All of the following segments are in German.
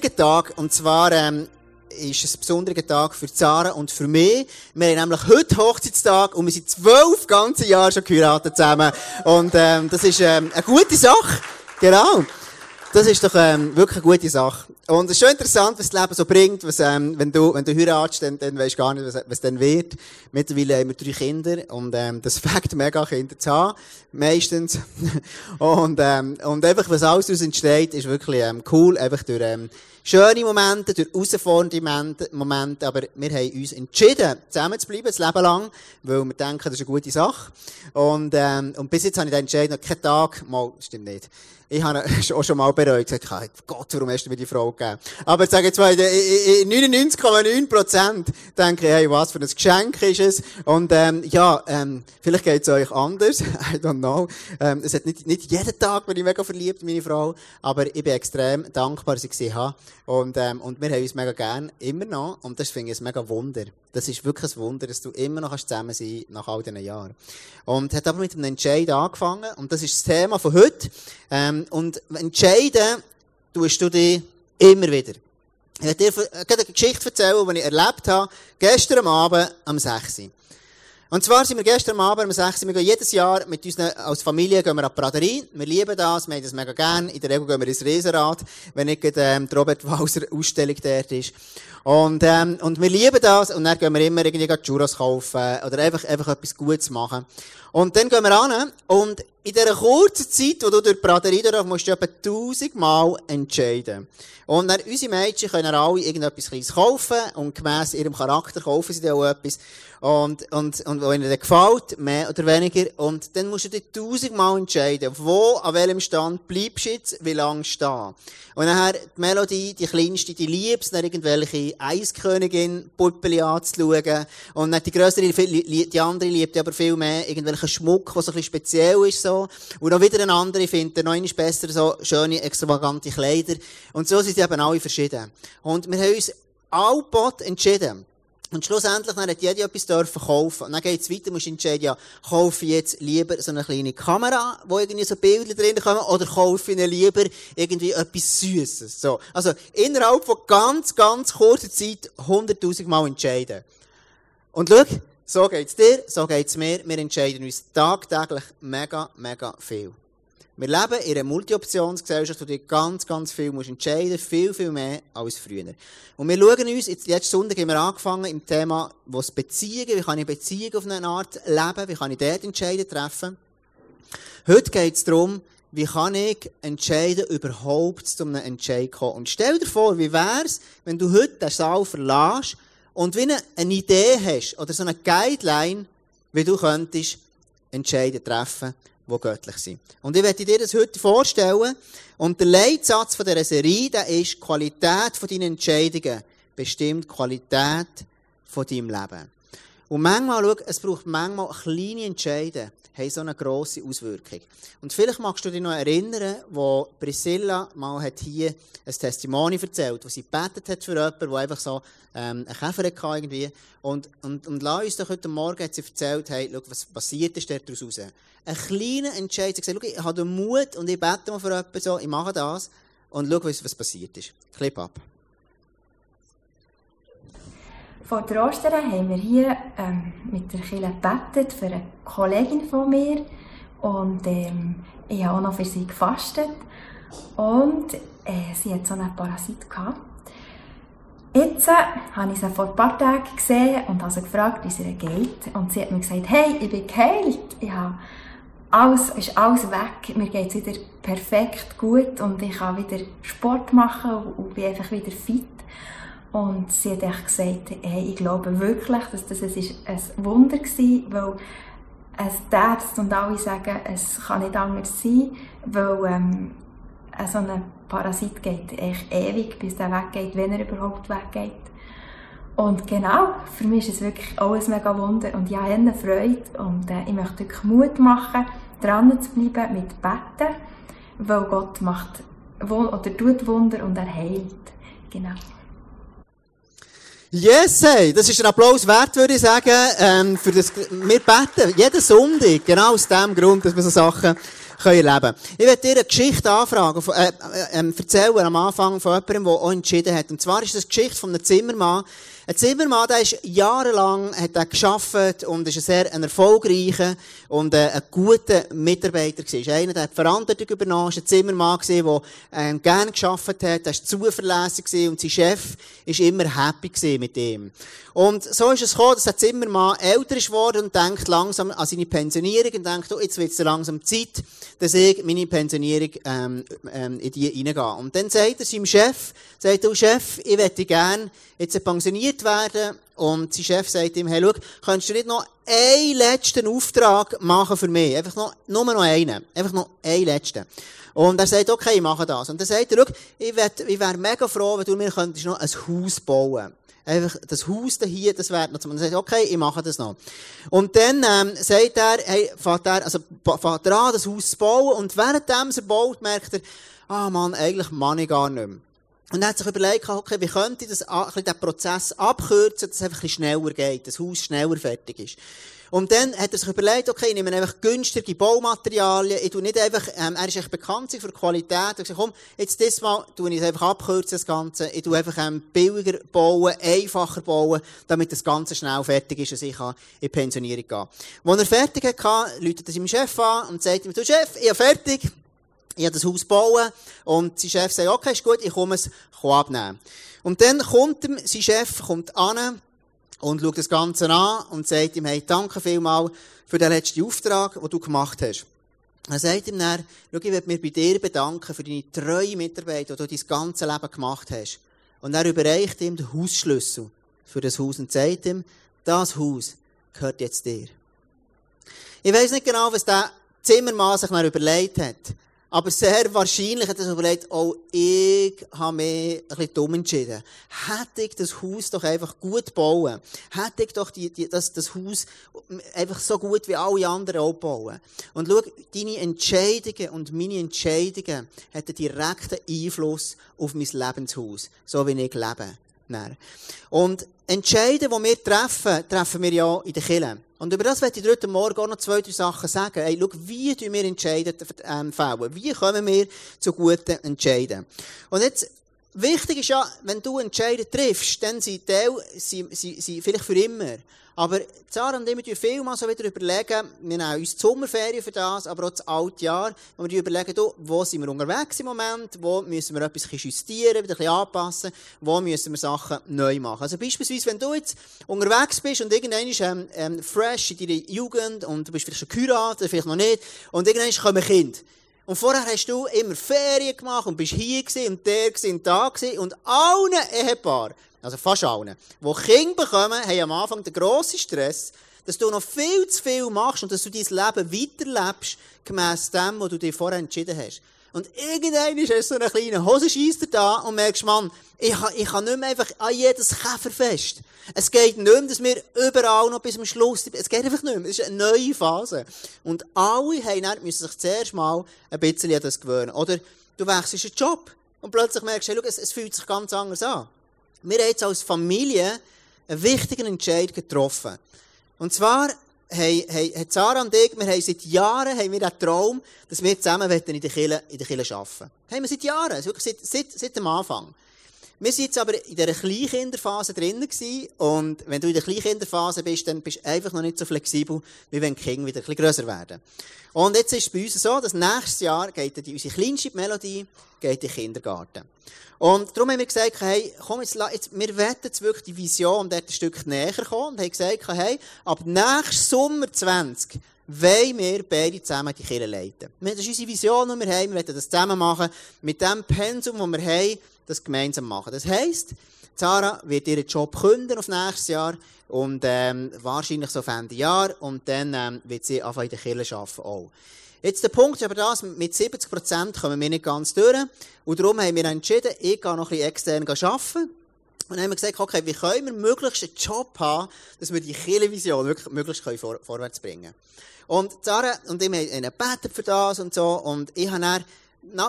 besonderen Tag. Und zwar ähm, ist es ein besonderer Tag für Zara und für mich. Wir haben nämlich heute Hochzeitstag und wir sind zwölf ganze Jahre schon geheiratet zusammen. Und ähm, das ist ähm, eine gute Sache. Genau. Das ist doch ähm, wirklich eine gute Sache. Und es ist schon interessant, was das Leben so bringt. Was, ähm, wenn du, wenn du heiratest, dann, dann weisst du gar nicht, was, was dann wird. Mittlerweile haben wir drei Kinder. Und, ähm, das fängt mega, Kinder zu haben. Meistens. und, ähm, und einfach, was alles daraus entsteht, ist wirklich, ähm, cool. Einfach durch, ähm, schöne Momente, durch herausfordernde Momente. Aber wir haben uns entschieden, zusammen zu bleiben, das Leben lang. Weil wir denken, das ist eine gute Sache. Und, ähm, und bis jetzt habe ich dann entschieden, noch keinen Tag, mal, stimmt nicht ich habe auch schon mal bereut, gesagt, Gott, warum hast du mir die Frau gegeben? Aber ich sage jetzt mal, in 99,9 Prozent denke ich, hey, was für ein Geschenk ist es? Und, ähm, ja, ähm, vielleicht geht es euch anders. I don't know. Ähm, es hat nicht, nicht jeden Tag bin ich mega verliebt in meine Frau. Aber ich bin extrem dankbar, dass ich sie habe. Und, ähm, und wir haben uns mega gern. Immer noch. Und das finde ich ein mega Wunder. Das ist wirklich ein Wunder, dass du immer noch zusammen sein nach all diesen Jahren. Und hat aber mit einem Entscheid angefangen. Und das ist das Thema von heute. Ähm, und entscheiden tust du dich immer wieder. Ich werde dir eine Geschichte erzählen, die ich erlebt habe, gestern Abend am 6. Und zwar sind wir gestern Abend um 6 Uhr, wir gehen jedes Jahr mit uns als Familie gehen wir an die Praterie. Wir lieben das, wir haben das mega gern. In der Regel gehen wir ins Riesenrad, wenn nicht ähm, die Robert Walser Ausstellung dort ist. Und, ähm, und wir lieben das und dann gehen wir immer irgendwie Churros kaufen oder einfach, einfach etwas Gutes machen. Und dann gehen wir an und in dieser kurzen Zeit, wo du durch die Praterie durch musst du etwa tausendmal entscheiden. Und dann, unsere Mädchen können alle irgendetwas Kleines kaufen und gemäss ihrem Charakter kaufen sie dann auch etwas. Und, und, und wenn ihnen gefällt, mehr oder weniger. Und dann musst du dich tausendmal entscheiden, wo, an welchem Stand bleibst du jetzt, wie lange stehen. Und nachher, die Melodie, die kleinste, die liebst, dann irgendwelche Eiskönigin, Puppeli anzuschauen. Und dann die grössere, die andere liebt aber viel mehr irgendwelchen Schmuck, was so ein bisschen speziell ist, so. Und dann wieder eine andere findet noch eines besser, so schöne, extravagante Kleider. Und so sind sie eben alle verschieden. Und wir haben uns allbot entschieden. Und schlussendlich dann hat jeder etwas dürfen kaufen. Und dann geht's weiter, musst du entscheiden, ja, kaufe ich jetzt lieber so eine kleine Kamera, wo irgendwie so Bilder drin kommen, oder kaufe ich lieber irgendwie etwas Süßes. So. Also, innerhalb von ganz, ganz kurzer Zeit 100.000 Mal entscheiden. Und schau, so geht's dir, so geht's mir. Wir entscheiden uns tagtäglich mega, mega viel. Wir leben in einer Multi-Optionsgesellschaft, wo du ganz, ganz viel musst entscheiden viel, viel mehr als früher. Und wir schauen uns, jetzt letzten Sonntag haben wir angefangen im Thema, was Beziehungen, wie kann ich Beziehungen auf eine Art leben, wie kann ich dort Entscheiden treffen. Heute geht es darum, wie kann ich entscheiden, überhaupt zu einem Entscheid kommen. Und stell dir vor, wie wär's, wenn du heute den Saal verlässt und wie eine Idee hast, oder so eine Guideline, wie du könntest Entscheiden treffen die göttlich sind. Und ich werde dir das heute vorstellen. Und der Leitsatz von dieser Serie, der ist, Qualität von deinen Entscheidungen bestimmt Qualität von deinem Leben. Und manchmal, schau, es braucht manchmal kleine Entscheidungen, haben so eine grosse Auswirkung. Und vielleicht magst du dich noch erinnern, wo Priscilla mal hat hier ein Testimony erzählt, wo sie gebetet hat für jemanden, der einfach so ähm, einen Käfer hatte irgendwie. Und, und, und lass uns doch heute Morgen hat sie erzählt, hey, schau, was passiert ist daraus raus. Ein kleiner Entscheid, sie gesagt, schau, ich habe den Mut und ich bete mal für jemanden so, ich mache das und schau, was, was passiert ist. Clip ab. Vor der Ostern haben wir hier ähm, mit der Kille gebetet für eine Kollegin von mir und ähm, ich habe auch noch für sie gefastet und äh, sie hat so einen Parasit gehabt. Jetzt äh, habe ich sie vor ein paar Tagen gesehen und habe sie gefragt, wie es ihr geht und sie hat mir gesagt, hey, ich bin geheilt, ich habe alles, ist alles weg, mir geht es wieder perfekt gut und ich kann wieder Sport machen und bin einfach wieder fit. Und sie hat echt gesagt, hey, ich glaube wirklich, dass das ein Wunder war, weil es Arzt und alle sagen, es kann nicht anders sein, weil ähm, so ein Parasit geht echt ewig, bis der weggeht, wenn er überhaupt weggeht. Und genau, für mich ist es wirklich alles mega Wunder und ja, eine Freude und äh, ich möchte wirklich Mut machen, dran zu bleiben mit Betten, weil Gott macht oder tut Wunder und er heilt. Genau. Yes, hey, das ist ein Applaus wert, würde ich sagen, ähm, für das, wir beten jeden Sonntag, genau aus dem Grund, dass wir so Sachen können erleben Ich werde dir eine Geschichte anfragen, äh, äh, äh, erzählen am Anfang von jemandem, der auch entschieden hat. Und zwar ist das die Geschichte von einem Zimmermann, ein Zimmermann, der ist jahrelang, hat er geschafft und ist ein sehr ein erfolgreicher und äh, ein guter Mitarbeiter gewesen. Einer, der hat Verantwortung übernommen, ist ein Zimmermann gewesen, der ähm, gerne geschafft hat, der ist zuverlässig gewesen und sein Chef ist immer happy gewesen mit ihm. Und so ist es gekommen, dass der Zimmermann älter ist geworden und denkt langsam an seine Pensionierung und denkt, oh, jetzt wird es langsam Zeit, dass ich meine Pensionierung ähm, ähm, in die reingehe. Und dann sagt er seinem Chef, sagt, du Chef, ich möchte gerne jetzt pensioniert werden. Und sein Chef sagt ihm, hey, schau, könntest du nicht noch einen letzten Auftrag machen für mich? Einfach noch, nur noch einen. Einfach noch einen letzten. Und er sagt, okay, ich mache das. Und dann sagt er, schau, ich wäre wär mega froh, wenn du mir könntest noch ein Haus bauen Einfach das Haus da hier, das wäre noch. Und er sagt, okay, ich mache das noch. Und dann ähm, sagt er, hey, fährt er, also fährt er an, das Haus zu bauen. Und währenddem er baut, merkt er, ah oh Mann, eigentlich kann ich gar nicht mehr. Und er hat sich überlegt, okay, wie könnte ich das, den Prozess abkürzen, dass es einfach ein bisschen schneller geht, dass das Haus schneller fertig ist. Und dann hat er sich überlegt, okay, ich nehme einfach günstige Baumaterialien, ich tu nicht einfach, ähm, er ist echt bekannt für Qualität, er hat gesagt, komm, jetzt das Mal tue ich es einfach abkürzen, das Ganze, ich tu einfach ähm, billiger bauen, einfacher bauen, damit das Ganze schnell fertig ist und ich kann in die Pensionierung gehen. Als er fertig hatte, läutet er seinem Chef an und sagt ihm, du Chef, ich bin fertig, ich habe das Haus bauen und sein Chef sagt, okay, ist gut, ich komme es abnehmen. Und dann kommt ihm, sein Chef kommt an und schaut das Ganze an und sagt ihm, hey, danke vielmal für den letzten Auftrag, den du gemacht hast. Er sagt ihm dann, schau, ich will mich bei dir bedanken für deine treue Mitarbeit, die du dein ganzes Leben gemacht hast. Und er überreicht ihm den Hausschlüssel für das Haus und sagt ihm, das Haus gehört jetzt dir. Ich weiß nicht genau, was der Zimmermann sich dann überlegt hat. Aber sehr wahrscheinlich hat er sich überlegt, oh, ich habe mich ein bisschen dumm entschieden. Hätte ich das Haus doch einfach gut bauen. Hätte ich doch die, die, das, das Haus einfach so gut wie alle anderen auch bauen. Und schau, deine Entscheidungen und meine Entscheidungen hätten direkten Einfluss auf mein Lebenshaus. So wie ich lebe. Und Entscheiden, die wir treffen, treffen wir ja in der Kirche. Und über das werde ich heute Morgen auch noch zwei, drei Sachen sagen. Hey, schau, wie tun wir Entscheiden ähm, fällen? Wie kommen wir zu guten Entscheiden? Und jetzt, wichtig ist ja, wenn du Entscheiden triffst, dann sind Teil, sind, sind, sind vielleicht für immer. Aber Sarah und ich, wir viel mal so wieder überlegen, wir nehmen uns die Sommerferien für das, aber auch das alte Jahr, wo wir überlegen, wo sind wir unterwegs im Moment, wo müssen wir etwas justieren, wieder ein bisschen anpassen, wo müssen wir Sachen neu machen. Also beispielsweise, wenn du jetzt unterwegs bist und irgendwann ist ähm, ähm, fresh in deiner Jugend und du bist vielleicht schon geheiratet, vielleicht noch nicht, und irgendwann kommen Kind. Und vorher hast du immer Ferien gemacht und bist hier gewesen und der gewesen und da gewesen und allen Ehepaaren also fast allen, die Kinder bekommen, haben am Anfang den grossen Stress, dass du noch viel zu viel machst und dass du dein Leben weiterlebst, gemäss dem, was du dir vorher entschieden hast. Und irgendwann ist so ein kleiner Hosenscheisser da und merkst, Mann, ich ich kann nicht mehr einfach an jedes Käferfest. Es geht nicht mehr, dass wir überall noch bis zum Schluss, es geht einfach nicht mehr. Es ist eine neue Phase. Und alle haben dann, müssen sich zuerst mal ein bisschen an das gewöhnen. Oder du wechselst einen Job und plötzlich merkst du, hey, schau, es, es fühlt sich ganz anders an. Wir haben jetzt als Familie einen wichtigen Entscheid getroffen. Und zwar haben, haben Sarah und ich, wir haben seit Jahren haben wir den Traum, dass wir zusammen in der Kirche, in der Kirche arbeiten. Haben wir seit Jahren, wirklich seit, seit, seit dem Anfang. Wir sind jetzt aber in dieser Kleinkinderphase drinnen gewesen, und wenn du in der Kleinkinderphase bist, dann bist du einfach noch nicht so flexibel, wie wenn die Kinder wieder ein bisschen grösser werden. Und jetzt ist es bei uns so, dass nächstes Jahr geht die, unsere kleinste Melodie geht in den Kindergarten. Und darum haben wir gesagt, hey, komm, jetzt, jetzt, wir wollen jetzt wirklich die Vision dort ein Stück näher kommen und haben gesagt, hey, ab nächsten Sommer 20 wollen wir beide zusammen die Kirche leiten. Das ist unsere Vision, die wir haben. Wir wollen das zusammen machen, mit dem Pensum, das wir haben, das gemeinsam machen. Das heisst, Sarah wird ihren Job künden auf nächstes Jahr und ähm, wahrscheinlich so auf Ende Jahr und dann ähm, wird sie anfangen in der Kirche arbeiten auch. Jetzt der Punkt ist aber das, mit 70 Prozent kommen wir nicht ganz durch. Und darum haben wir entschieden, ich gehe noch ein bisschen extern arbeiten. Und dann haben wir gesagt, okay, wie können wir möglichst einen Job haben, dass wir die Kirchenvision wirklich möglichst vor, vorwärts bringen Und Sarah und ich haben gebeten für das und so. Und ich habe dann,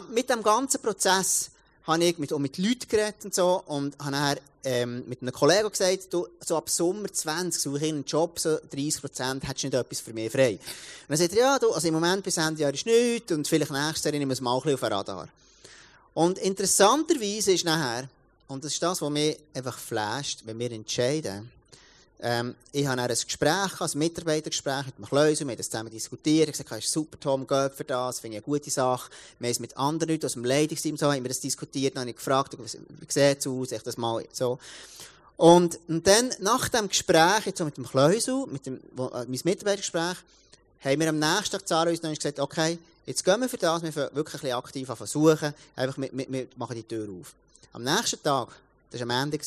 mit dem ganzen Prozess, habe ich mit, auch mit Leuten geredet und so und habe dann, ähm, mit einem Kollegen gesagt, du, so ab Sommer 20 suche ich einen Job, so 30 Prozent, hättest du nicht etwas für mich frei? Und dann sagt er, ja, du, also im Moment bis Ende Jahr ist nichts und vielleicht nächstes Jahr nehmen wir es mal ein bisschen auf den Radar. Und interessanterweise ist nachher, und das ist das, was mich einfach flasht, wenn wir entscheiden, ähm, ich dann ein Gespräch, ein Mitarbeitergespräch mit dem Kleusel, wir haben das zusammen diskutiert, ich habe gesagt, ist super, Tom, geht für das, finde ich eine gute Sache. Wir haben es mit anderen Leuten aus dem Leitungsteam so, haben wir das diskutiert, dann habe ich gefragt, wie sieht es aus, ich das mal so. Und, und dann, nach dem Gespräch, jetzt so mit dem Kleusel, mit dem, wo, äh, mein Mitarbeitergespräch, haben wir am nächsten Tag Zara uns gesagt, okay, jetzt gehen wir für das, wir wirklich ein aktiv versuchen, einfach, wir, wir, wir machen die Tür auf. Am nächsten Tag, das war am Ende,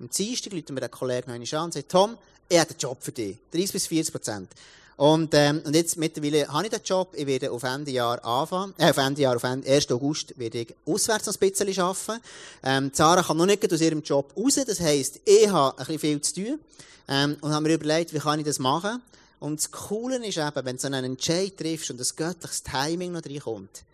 am Dienstag ruft mir der Kollege noch an und sagt, Tom, ich habe einen Job für dich. 30 bis 40 Prozent. Und, ähm, und jetzt mittlerweile habe ich den Job. Ich werde auf Ende Jahr anfangen, äh, auf Ende Jahr, auf Ende, 1. August werde ich auswärts noch ein bisschen arbeiten. Ähm, Sarah kann noch nicht aus ihrem Job raus. Das heisst, ich habe ein bisschen viel zu tun. Ähm, und habe mir überlegt, wie kann ich das machen? Und das Coole ist eben, wenn du so einen Entscheid triffst und ein göttliches Timing noch reinkommt,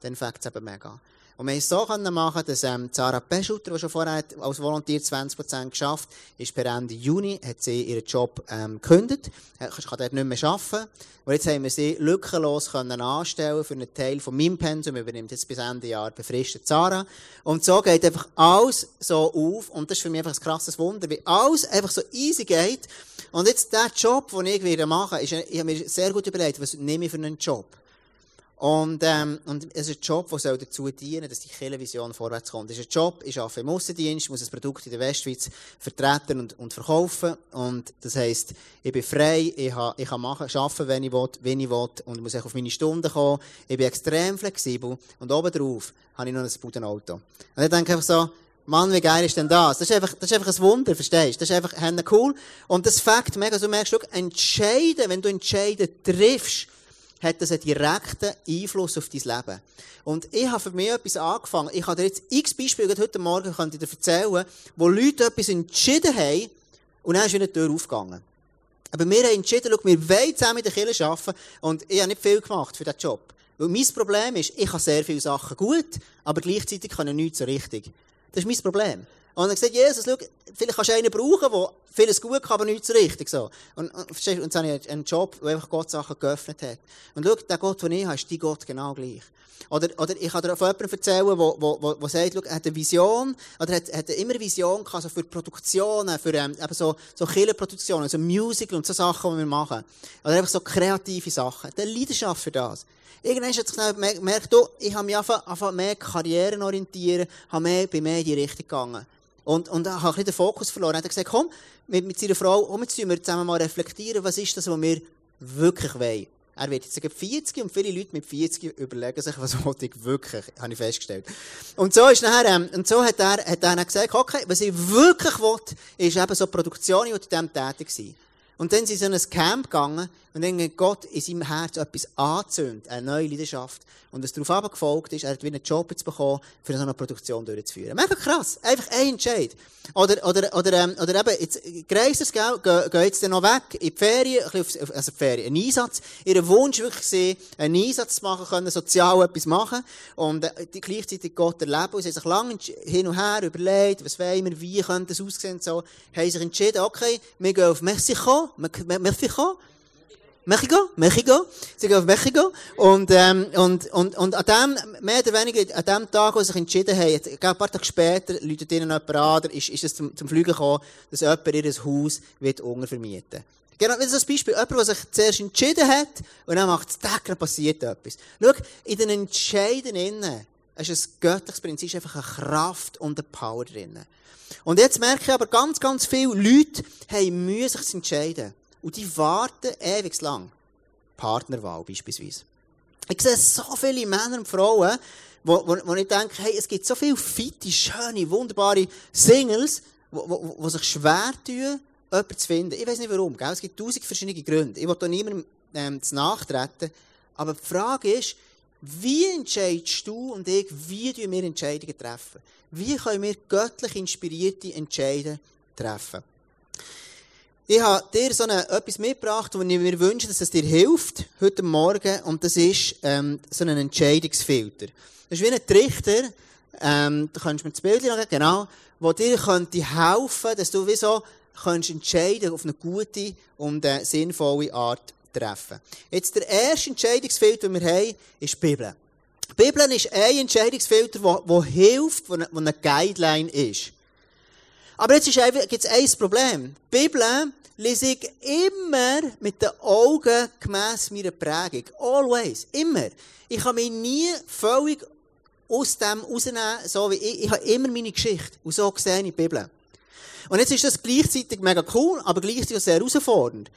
dann fängt es eben mega an. Und wir haben es so machen, dass ähm, Sarah Peschutter, die schon vorher hat, als Volontier 20% geschafft ist per Ende Juni, hat sie ihren Job ähm, gekündigt, äh, kann dort nicht mehr arbeiten. Und jetzt haben wir sie lückenlos können anstellen für einen Teil von meinem Pensum, übernimmt jetzt bis Ende Jahr befristet Sarah. Und so geht einfach alles so auf, und das ist für mich einfach ein krasses Wunder, wie alles einfach so easy geht. Und jetzt der Job, den ich wieder mache, ist, ich habe mir sehr gut überlegt, was nehme ich für einen Job? Und, ähm, und es ist ein Job, der soll dazu dienen dass die Vision vorwärts kommt. Es ist ein Job, ich arbeite im Aussendienst, muss ein Produkt in der Westschweiz vertreten und, und verkaufen. Und das heisst, ich bin frei, ich, ha, ich kann machen, arbeiten, wenn ich will, wenn ich will, und muss auf meine Stunden kommen. Ich bin extrem flexibel. Und obendrauf habe ich noch ein gutes Auto. Und ich denke einfach so, Mann, wie geil ist denn das? Das ist einfach, das ist einfach ein Wunder, verstehst du? Das ist einfach cool. Und das Fakt, mega, so merkst du, entscheiden, wenn du entscheiden triffst, hat das einen direkten Einfluss auf dein Leben. Und ich habe für mich etwas angefangen. Ich habe dir jetzt x Beispiele heute Morgen könnte ich dir erzählen, wo Leute etwas entschieden haben und dann ist wieder die Tür aufgegangen. Aber wir haben entschieden, schau, wir wollen zusammen in der Kirche arbeiten und ich habe nicht viel gemacht für diesen Job. Weil mein Problem ist, ich kann sehr viele Sachen gut, aber gleichzeitig kann ich nichts so richtig. Das ist mein Problem. Und er gesagt, Jesus, schau, vielleicht kannst du einen brauchen, der vieles gut kann, aber nichts so richtig. So. Und, und, und jetzt habe ich einen Job, wo einfach Gott Sachen geöffnet hat. Und schau, der Gott, den ich habe, ist dein Gott genau gleich. Oder, oder ich kann dir von jemandem erzählen, der wo, wo, wo, sagt, schau, er hat eine Vision, oder hat, hat immer Vision gehabt, so für Produktionen, für ähm, eben so, so Killerproduktionen, so Musical und so Sachen, die wir machen. Oder einfach so kreative Sachen. Der Leidenschaft für das. Irgendwann hat sich gemerkt, du, ich habe mich einfach, mehr Karrieren orientieren, habe mehr, bin mehr in die Richtung gegangen. Und, und er hat ein den Fokus verloren. Er hat gesagt, komm, mit, mit seiner Frau, komm, jetzt wir zusammen mal reflektieren, was ist das, was wir wirklich wollen. Er wird jetzt sagen 40 und viele Leute mit 40 überlegen sich, was wollte ich wirklich, habe ich festgestellt. Und so ist nachher, ähm, und so hat er, hat er gesagt, okay, was ich wirklich will, ist eben so Produktion, ich in dem tätig sein. Und dann sind sie in ein Camp gegangen und dann hat Gott in seinem Herz etwas angezündet, eine neue Leidenschaft. Und was darauf abgefolgt ist, er hat wieder einen Job jetzt bekommen, für so eine Produktion durchzuführen. Mega krass. Einfach ein Entscheid. Oder, oder, oder, ähm, oder eben, jetzt, Greisers, gell, gehen, gehen jetzt dann noch weg, in die Ferien, ein bisschen auf, also die Ferien, einen Einsatz. Ihr Wunsch wirklich sehen, einen Einsatz zu machen, können, sozial etwas machen. Und, äh, die gleichzeitig Gott erleben. Und sie haben sich lange hin und her überlegt, was wollen wir, wie könnte das aussehen, so. Haben sich entschieden, okay, wir gehen auf Mexiko, Mexiko, Mexiko, Mexiko, sie gehen auf Mexiko und, ähm, und, und, und an dem, mehr oder weniger, an dem Tag, wo sie sich entschieden haben, ein paar Tage später, läutet ihnen jemand an, ist, ist es zum, zum Fliegen gekommen, dass jemand ihr Haus wird vermieten Genau, das ist ein Beispiel. Jemand, der sich zuerst entschieden hat, und dann macht es dann passiert etwas. Schau, in den Entscheiden innen, ist ein göttliches Prinzip, ist einfach eine Kraft und eine Power drin. Und jetzt merke ich aber, ganz, ganz viele Leute haben Mühe, sich zu entscheiden. Und die warten ewig lang. Partnerwahl beispielsweise. Ich sehe so viele Männer und Frauen, wo, wo, wo ich denke, hey, es gibt so viele fitte, schöne, wunderbare Singles, wo, wo, wo sich schwer tun, jemanden zu finden. Ich weiß nicht warum, gell? es gibt tausend verschiedene Gründe. Ich will da niemandem ähm, zu nachtreten. Aber die Frage ist, wie entscheidest du und ich, wie wir Entscheidungen treffen? Wie können wir göttlich inspirierte Entscheidungen treffen? Ich habe dir so eine, etwas mitgebracht, wo ich mir wünsche, dass es dir hilft, heute Morgen, und das ist ähm, so ein Entscheidungsfilter. Das ist wie ein Trichter, ähm, du kannst mir das Bild noch genau, wo dir könnte helfen, dass du wie so kannst entscheiden auf eine gute und eine sinnvolle Art treffen. Jetzt der erste Entscheidungsfilter, den wir haben, ist die Bibel. Die Bibel ist ein Entscheidungsfilter, der, hilft, der eine Guideline ist. Aber jetzt gibt es ein Problem. Die Bibel lese ich immer mit den Augen gemäss meiner Prägung. Always. Immer. Ich kann mich nie völlig aus dem rausnehmen, so wie ich. Ich habe immer meine Geschichte. Und so sehe ich die Bibel. Und jetzt ist das gleichzeitig mega cool, aber gleichzeitig auch sehr herausfordernd.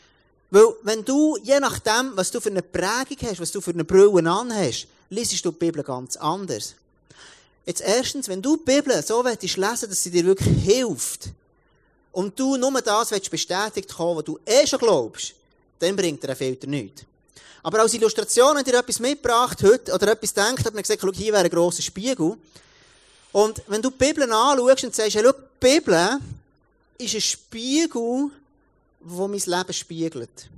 Weil, wenn du, je nachdem, was du für eine Prägung hast, was du für eine Brille an hast, liest du die Bibel ganz anders. Jetzt erstens, wenn du die Bibel so willst lesen, dass sie dir wirklich hilft, und du nur das willst bestätigt haben, was du eh schon glaubst, dann bringt dir ein Filter nichts. Aber als Illustration, wenn dir etwas mitgebracht heute, oder etwas denkt, hat man gesagt, schau, hier wäre ein grosser Spiegel. Und wenn du die Bibel anschaust und sagst, hey, schau, die Bibel ist ein Spiegel, wo mein Leben spiegelt.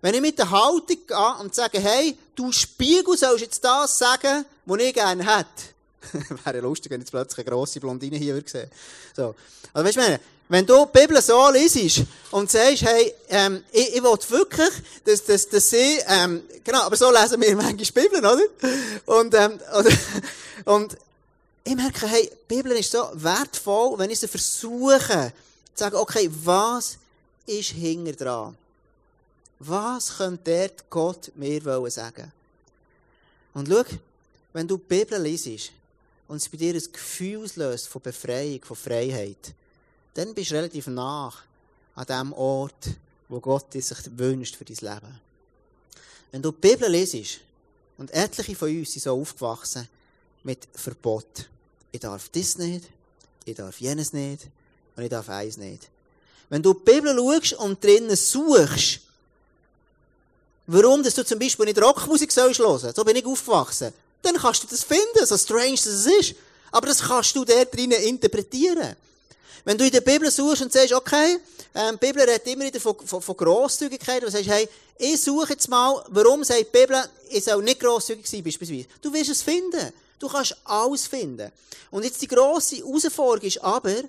Wenn ich mit der Haltung gehe und sage, hey, du Spiegel sollst jetzt das sagen, was ich gerne hätte. Wäre lustig, wenn jetzt plötzlich eine grosse Blondine hier würde sehen. So. Also, weißt du, wenn du die Bibel so liest und sagst, hey, ähm, ich, ich will wirklich, dass, dass, dass sie, ähm, genau, aber so lesen wir manchmal Bibeln, oder? Und, ähm, oder, und ich merke, hey, die Bibel ist so wertvoll, wenn ich sie versuche, zu sagen, okay, was ist hinter dran? Was könnte dort Gott mir sagen Und schau, wenn du die Bibel liest und es bei dir ein Gefühl löst von Befreiung, von Freiheit, dann bist du relativ nach an dem Ort, wo Gott sich wünscht für dein Leben. Wenn du die Bibel liest, und etliche von uns sind so aufgewachsen mit Verbot. Ich darf das nicht, ich darf jenes nicht und ich darf eins nicht. Wenn du die Bibel schaust und drinnen suchst, warum dass du zum Beispiel nicht Rockmusik sollst hören, so bin ich aufgewachsen, dann kannst du das finden, so strange das es ist. Aber das kannst du dort drinnen interpretieren. Wenn du in der Bibel suchst und sagst, okay, ähm, die Bibel redet immer wieder von, von, von Grosszügigkeit, und sagst, hey, ich suche jetzt mal, warum sagt die Bibel, ich soll nicht grosszügig sein, beispielsweise. Du wirst es finden. Du kannst alles finden. Und jetzt die grosse Herausforderung ist aber,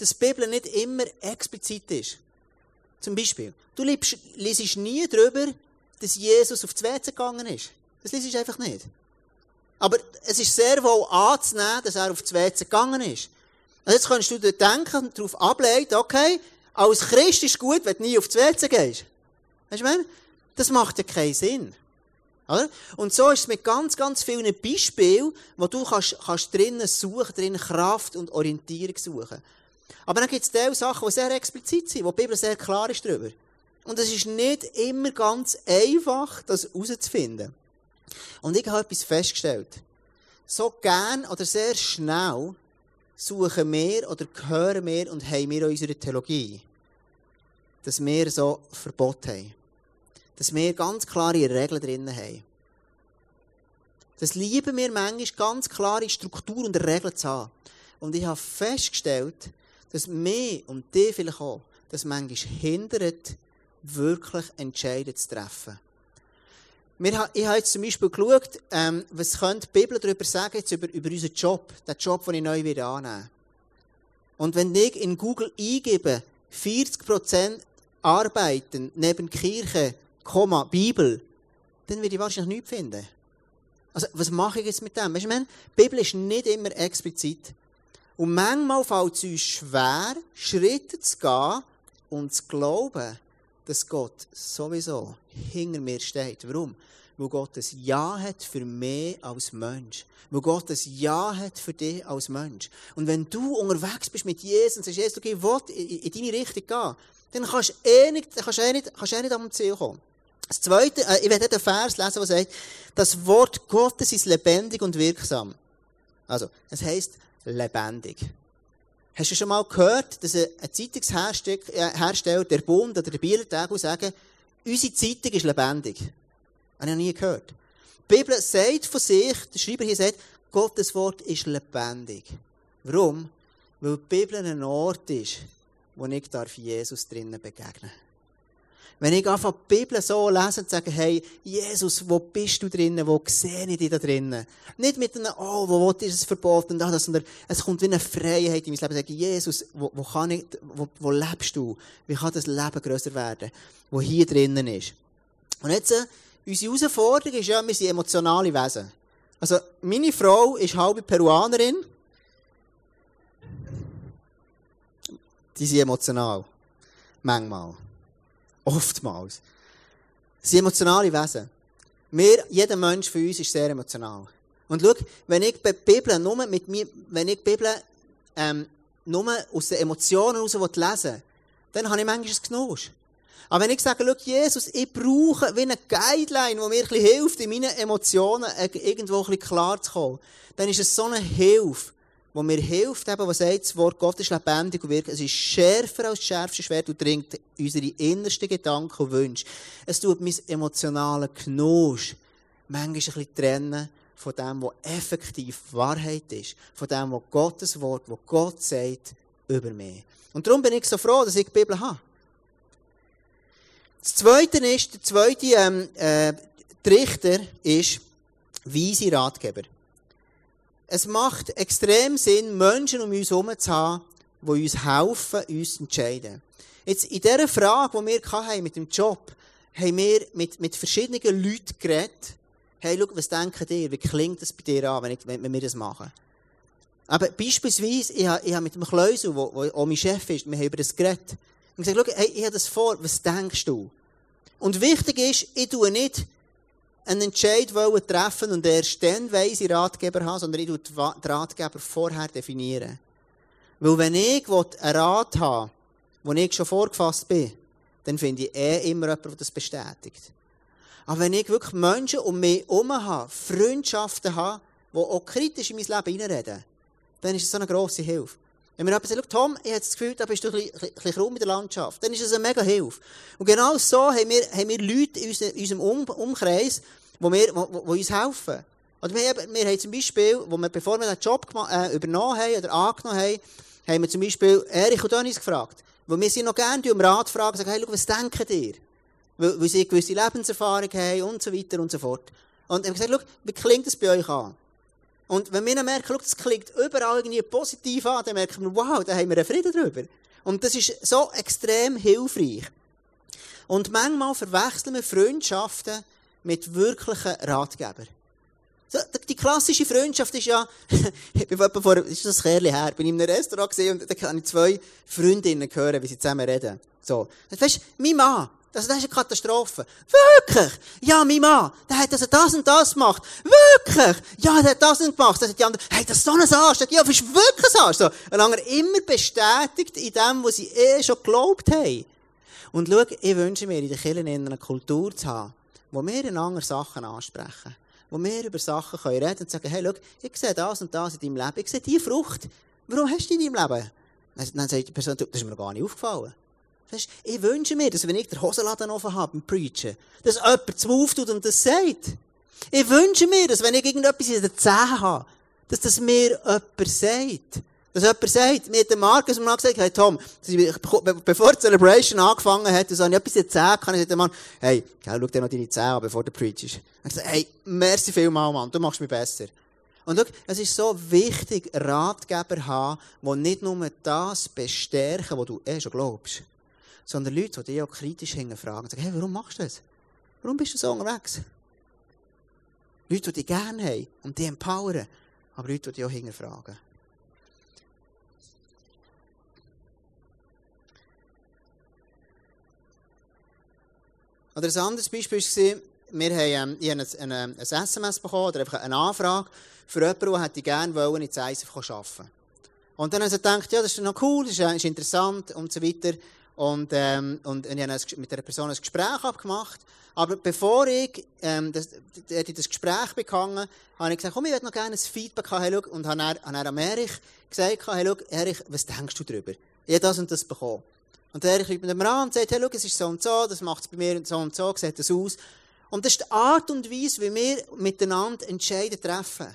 dass die Bibel nicht immer explizit ist. Zum Beispiel, du liest, nie darüber, dass Jesus auf die WC gegangen ist. Das liest einfach nicht. Aber es ist sehr wohl anzunehmen, dass er auf die WC gegangen ist. Und jetzt kannst du dir denken, darauf ableiten, okay, als Christ ist gut, wenn du nie auf die WC gehst. Weißt du, das macht ja keinen Sinn. Oder? Und so ist es mit ganz, ganz vielen Beispielen, wo du kannst, kannst drinnen suchen, drinnen Kraft und Orientierung suchen. Aber dann gibt es diese Sachen, die sehr explizit sind, wo die Bibel sehr klar ist darüber. Und es ist nicht immer ganz einfach, das herauszufinden. Und ich habe etwas festgestellt. So gern oder sehr schnell suchen wir oder hören wir und haben wir unsere Theologie, dass wir so Verbot haben. Dass wir ganz klare Regeln drin haben. Das lieben wir manchmal, ganz klare Struktur und Regeln zu haben. Und ich habe festgestellt, dass mir und dir vielleicht auch, das manchmal hindert, wirklich Entscheidungen zu treffen. Wir, ich habe jetzt zum Beispiel geschaut, ähm, was könnte die Bibel darüber sagen, jetzt über, über unseren Job, den Job, den ich neu wieder annehme. Und wenn ich in Google eingebe, 40% arbeiten neben Kirche, Komma, Bibel, dann werde ich wahrscheinlich nichts finden. Also, was mache ich jetzt mit dem? Weißt du, die Bibel ist nicht immer explizit. Und manchmal fällt es uns schwer, Schritte zu gehen und zu glauben, dass Gott sowieso hinter mir steht. Warum? Weil Gott ein Ja hat für mich als Mensch. Weil Gott ein Ja hat für dich als Mensch. Und wenn du unterwegs bist mit Jesus und sagst, Jesus, okay, ich will in deine Richtung gehen, dann kannst du eh nicht, kannst eh nicht, kannst eh nicht am Ziel kommen. Das Zweite, äh, ich werde den Vers lesen, der sagt, das Wort Gottes ist lebendig und wirksam. Also, es heisst lebendig. Hast du schon mal gehört, dass ein Zeitungshersteller, der Bund oder der Bieler Tag sagen, unsere Zeitung ist lebendig? Habe ich noch nie gehört. Die Bibel sagt von sich, der Schreiber hier sagt, Gottes Wort ist lebendig. Warum? Weil die Bibel ein Ort ist, wo ich darf Jesus drinnen begegnen Wenn ich einfach die Bibel so lese und sage, hey, Jesus, wo bist du drinnen? Wo sehe ich dich da drinnen? Nicht mit einem, oh, wo, wo ist es verboten? Und das, sondern es kommt wie eine Freiheit in mein Leben. Ich sage, Jesus, wo, wo kann ich, wo, wo lebst du? Wie kann das Leben grösser werden? Wo hier drinnen ist. Und jetzt, äh, unsere Herausforderung ist ja, wir sind emotionale Wesen. Also, meine Frau ist halbe Peruanerin. Die sind emotional. Manchmal. Oftmals. Sie sind emotionale Wesen. Wir, jeder Mensch von uns ist sehr emotional. Und schau, wenn ich die Bibel nur mit mir, wenn ich Bibel, ähm, nur aus den Emotionen heraus lesen dann habe ich manchmal ein Genuss. Aber wenn ich sage, schau, Jesus, ich brauche wie eine Guideline, die mir ein hilft, in meinen Emotionen irgendwo ein bisschen klar zu kommen, dann ist es so eine Hilfe, wo mir hilft, eben, was sagt, das Wort Gott ist lebendig und wirkt. Es ist schärfer als das schärfste Schwert und dringt unsere innersten Gedanken und Wünsche. Es tut mein emotionalen Knusch manchmal ein bisschen trennen von dem, was effektiv Wahrheit ist. Von dem, was Gottes Wort, was Gott sagt, über mich. Und darum bin ich so froh, dass ich die Bibel habe. Das Zweite ist, der zweite ähm, äh, Trichter ist weise Ratgeber. Es macht extrem Sinn, Menschen um uns herum zu haben, die uns helfen, uns zu entscheiden. Jetzt, in dieser Frage, die wir hatten mit dem Job, haben wir mit, mit verschiedenen Leuten geredet. Hey, schau, was denken dir? Wie klingt das bei dir an, wenn, ich, wenn wir das machen? Aber beispielsweise, ich habe, ich habe mit dem Kleusel, der auch mein Chef ist, wir haben über das geredet. Und gesagt, schau, hey, ich habe das vor, was denkst du? Und wichtig ist, ich tue nicht einen Entscheid wollen treffen und erst dann weise Ratgeber haben, sondern ich tue Ratgeber vorher definieren. Weil wenn ich einen Rat habe, wo ich schon vorgefasst bin, dann finde ich eh immer jemanden, der das bestätigt. Aber wenn ich wirklich Menschen um mich herum habe, Freundschaften habe, die auch kritisch in mein Leben hineinreden, dann ist es so eine grosse Hilfe. Wenn mir jemand sagt, Tom, ich habe das Gefühl, da bist du ein bisschen, in der Landschaft, dann ist das eine mega Hilfe. Und genau so haben wir, haben wir Leute in unserem um Umkreis, die, wir, wo, wo uns helfen. Oder wir, wir haben zum Beispiel, wo wir, bevor wir den Job äh, übernommen haben oder angenommen haben, haben wir zum Beispiel Erich und Dennis gefragt. Weil wir sie noch gerne um Rat fragen, sagen, hey, schau, was denkt ihr? Weil, weil sie gewisse Lebenserfahrung haben und so weiter und so fort. Und haben gesagt, schau, wie klingt das bei euch an? Und wenn wir dann merken, schau, das klingt überall irgendwie positiv an, dann merken wir, wow, da haben wir einen Frieden drüber. Und das ist so extrem hilfreich. Und manchmal verwechseln wir Freundschaften mit wirklichen Ratgebern. Die klassische Freundschaft ist ja, ich bin vor, ist das ein her, bin in einem Restaurant gesehen und da kann ich zwei Freundinnen hören, wie sie zusammen reden. So. Weißt du, mein Mann, das, das ist eine Katastrophe. Wirklich? Ja, mein Mann, der hat also das und das gemacht. Wirklich? Ja, der hat das und gemacht. Das hat die andere, hey, das ist so ein Arsch. Ja, das ist wirklich ein Arsch. So. Ein anderer immer bestätigt in dem, was sie eh schon geglaubt haben. Und schau, ich wünsche mir in der Kirche eine Kultur zu haben, wo wir einander Sachen ansprechen. Wo wir über Sachen können reden und sagen, hey, schau, ich sehe das und das in deinem Leben. Ich sehe diese Frucht. Warum hast du die in deinem Leben? Dann sagt die Person, das ist mir gar nicht aufgefallen. Ich wünsche mir, dass wenn ich den Hosenladen offen habe beim Preachen, dass jemand zum auftut und das sagt. Ich wünsche mir, dass wenn ich irgendetwas in den Zähnen habe, dass das mir jemand sagt. Dass jemand sagt, mir hat der Markus mal gesagt, hey Tom, bevor die Celebration angefangen hat, so, ich etwas in den Zähnen kann ich dem Mann, hey, schau dir noch deine Zähne an, bevor du preachst. Er sagt, hey, merci vielmal, Mann, du machst mich besser. Und schau, es ist so wichtig, Ratgeber haben, die nicht nur das bestärken, was du eh schon glaubst, sondern Leute, die dich auch kritisch hinterfragen und sagen, hey, warum machst du das? Warum bist du so unterwegs? Leute, die dich gerne haben und die empowern, aber Leute, die dich auch hinterfragen. Oder ein anderes Beispiel war, wir haben, ähm, ich habe ein, ein, ein SMS bekommen oder einfach eine Anfrage für jemanden, der hätte gerne wollen, in ISF arbeiten Und dann haben sie gedacht, ja, das ist noch cool, das ist, ist interessant und so weiter. Und, ähm, und, und ich habe mit der Person ein Gespräch abgemacht. Aber bevor ich ähm, das, das, Gespräch begangen habe ich gesagt, komm, ich würde noch gerne ein Feedback haben. Hey, und habe dann, dann an Erich gesagt, hey, schau, Erich, was denkst du darüber? Ich habe das und das bekommen. Und der ruft mir an und sagt, hey, schau, es ist so und so, das macht es bei mir und so und so, sieht das aus. Und das ist die Art und Weise, wie wir miteinander Entscheidungen treffen.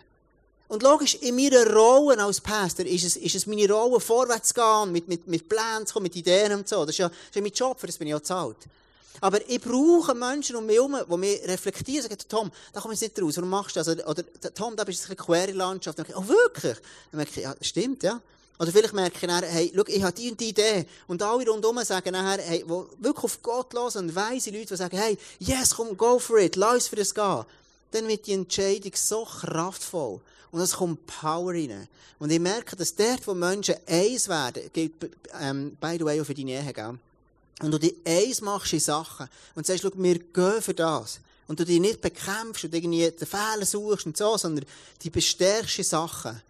Und logisch, in meiner Rolle als Pastor ist es, ist es meine Rolle, vorwärts zu gehen, mit, mit, mit Plänen zu kommen, mit Ideen und so. Das ist ja, das ist ja mein Job, für das bin ich auch zahlt. Aber ich brauche Menschen um mich herum, die mich reflektieren, sagen, Tom, da komme ich nicht raus, warum machst du das? Oder, Tom, da bist du eine quere Landschaft. Dann denke ich, oh wirklich? Dann merke ich, ja, stimmt, ja. Oder vielleicht merke ich nachher, hey, schau, ich habe die und die Idee. Und alle rundherum sagen nachher, hey, wo wirklich auf Gott los und weise Leute, die sagen, hey, yes, komm, go for it, lass für das gehen. Dann wird die Entscheidung so kraftvoll. Und es kommt Power rein. Und ich merke, dass dort, wo Menschen eins werden, gilt, ähm, by the way, auch für deine Ehe, gell? Und du dich eins machst in Sachen und sagst, schau, wir gehen für das. Und du dich nicht bekämpfst und irgendwie den Fehler suchst und so, sondern die bestärkst in Sachen,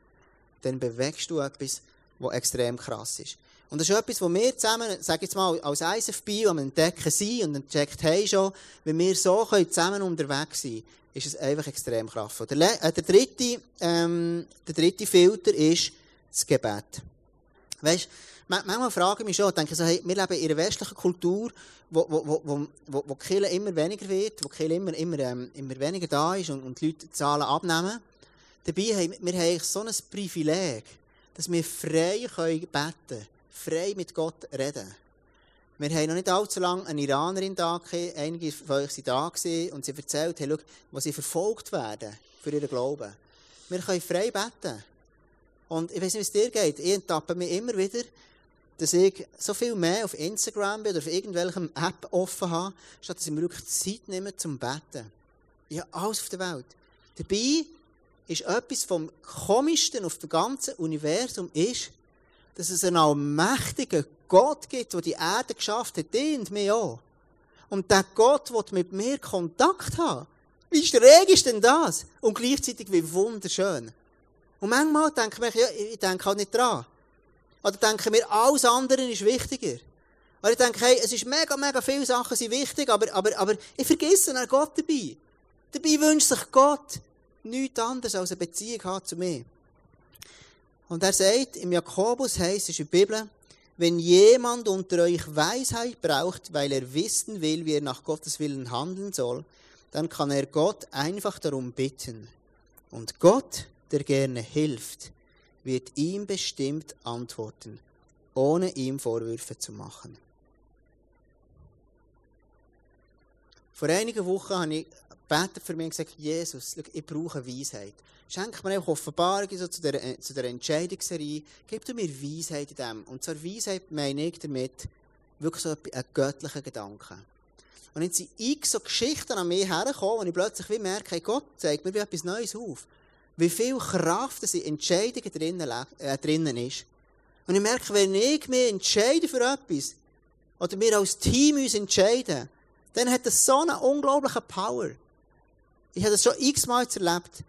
dann bewegst du etwas, was extrem krass ist. Und das ist etwas, wo wir zusammen, sag jetzt mal, als ISFB am Entdecken sind und entdeckt haben schon, wenn wir so können zusammen unterwegs sein ist es einfach extrem kraftvoll. Der, äh, der, dritte, ähm, der dritte Filter ist das Gebet. Weißt, manchmal frage ich mich schon, denke so, hey, wir leben in einer westlichen Kultur, wo, wo, wo, wo, wo, Kirche immer weniger wird, wo Kirche immer, immer, ähm, immer weniger da ist und, und die Leute die Zahlen abnehmen. Dabei haben wir haben so ein Privileg, dass wir frei können beten frei mit Gott reden. Wir haben noch nicht allzu lange eine Iranerin da einige von euch waren da und sie erzählt, hey, schau, wo sie verfolgt werden für ihren Glauben. Wir können frei beten. Und ich weiß nicht, wie es dir geht. Ich enttappe mich immer wieder, dass ich so viel mehr auf Instagram bin oder auf irgendwelchem App offen habe, statt dass ich mir wirklich Zeit nehme zum Beten. Ich habe alles auf der Welt. Dabei ist etwas vom Komischsten auf dem ganzen Universum ist, dass es einen allmächtigen Gott gibt, der die Erde geschafft hat, die und mich auch. Und der Gott will mit mir Kontakt haben. Wie schräg ist denn das? Und gleichzeitig wie wunderschön. Und manchmal denke ich, ja, ich denke halt nicht dran. Oder denke mir, alles andere ist wichtiger. Oder ich denke, hey, es ist mega, mega viele Sachen sind wichtig, aber, aber, aber ich vergesse einen Gott dabei. Dabei wünscht sich Gott nichts anderes als eine Beziehung hat zu mir. Und er sagt, im Jakobus heißt es in der Bibel, wenn jemand unter euch Weisheit braucht, weil er wissen will, wie er nach Gottes Willen handeln soll, dann kann er Gott einfach darum bitten. Und Gott, der gerne hilft, wird ihm bestimmt antworten, ohne ihm Vorwürfe zu machen. Vor einigen Wochen habe ich betet für mich und gesagt, Jesus, ich brauche Weisheit. Schenk mir einfach Offenbarungen so zu der, äh, zu der Entscheidungsserie. Gib du mir Weisheit in dem. Und zur Weisheit meine ich damit wirklich so einen göttlichen Gedanken. Und jetzt sind x so Geschichten an mir hergekommen, und ich plötzlich wie merke, hey, Gott zeigt mir wie etwas Neues auf. Wie viel Kraft in Entscheidungen drinnen, äh, drinnen ist. Und ich merke, wenn ich mich entscheide für etwas, oder wir als Team uns entscheiden, dann hat das so eine unglaubliche Power. Ich habe das schon x-mal erlebt.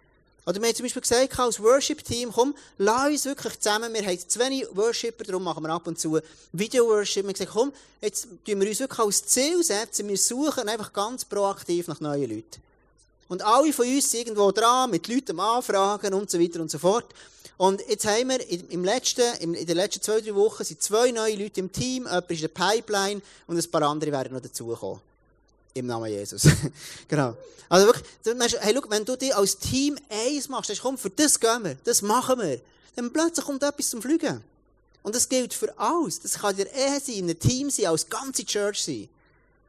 Oder wir haben zum Beispiel gesagt, als Worship-Team, komm, lass uns wirklich zusammen, wir haben zu wenig Worshipper, darum machen wir ab und zu Video-Worship. Wir haben gesagt, komm, jetzt tun wir uns wirklich als Ziel setzen, wir suchen einfach ganz proaktiv nach neuen Leuten. Und alle von uns sind irgendwo dran, mit Leuten anfragen und so weiter und so fort. Und jetzt haben wir im letzten, in den letzten zwei, drei Wochen sind zwei neue Leute im Team, jemand ist in der Pipeline und ein paar andere werden noch dazukommen. Im Namen Jesus. genau. Also wirklich, hey, schau, wenn du dich als Team eins machst, dann komm, für das gehen wir, das machen wir, dann plötzlich kommt etwas zum Fliegen. Und das gilt für alles. Das kann dir Ehe sein, in einem Team sein, als ganze Church sein.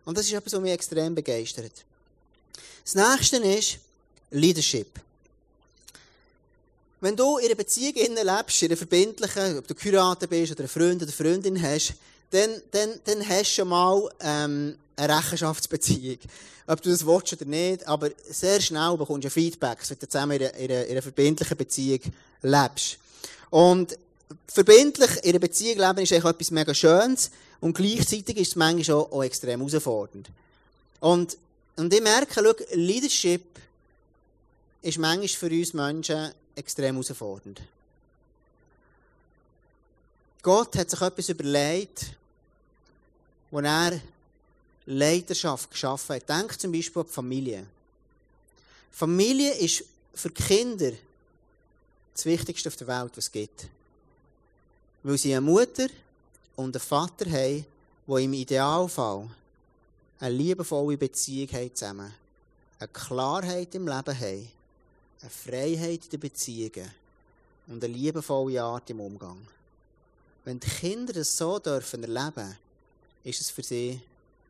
Und das ist etwas, was mich extrem begeistert. Das nächste ist Leadership. Wenn du in einer Beziehung lebst, in einer verbindlichen, ob du geheiratet bist oder einen Freund oder Freundin hast, dann, dann, dann hast du schon mal ähm, eine Rechenschaftsbeziehung. Ob du das willst oder nicht, aber sehr schnell bekommst du Feedback, wenn du zusammen in einer, in einer, verbindlichen Beziehung lebst. Und verbindlich in einer Beziehung leben ist eigentlich etwas mega Schönes und gleichzeitig ist es manchmal auch, auch extrem herausfordernd. Und, und ich merke, schau, Leadership ist manchmal für uns Menschen extrem herausfordernd. Gott hat sich etwas überlegt, wo er Leidenschaft geschaffen hat. Denk zum Beispiel an die Familie. Familie ist für Kinder das Wichtigste auf der Welt, was es gibt. Weil sie eine Mutter und einen Vater haben, die im Idealfall eine liebevolle Beziehung haben zusammen, eine Klarheit im Leben haben, eine Freiheit in den Beziehungen und eine liebevolle Art im Umgang. Wenn die Kinder das so dürfen erleben, ist es für sie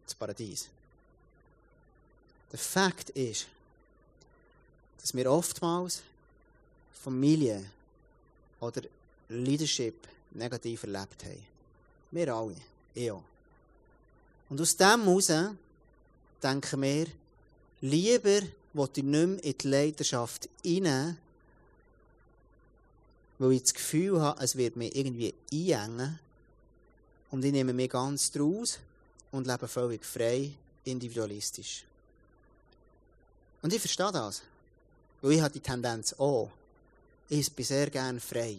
das Paradies. Der Fakt ist, dass wir oftmals Familie oder Leadership negativ erlebt haben. Wir alle. Ich auch. Und aus dem heraus denken wir, lieber will ich nicht mehr in die Leidenschaft hinein, weil ich das Gefühl habe, es wird mich irgendwie einengen und ich nehme mich ganz draus und lebe völlig frei, individualistisch. Und ich verstehe das. Weil ich habe die Tendenz auch. Ich bin sehr gerne frei.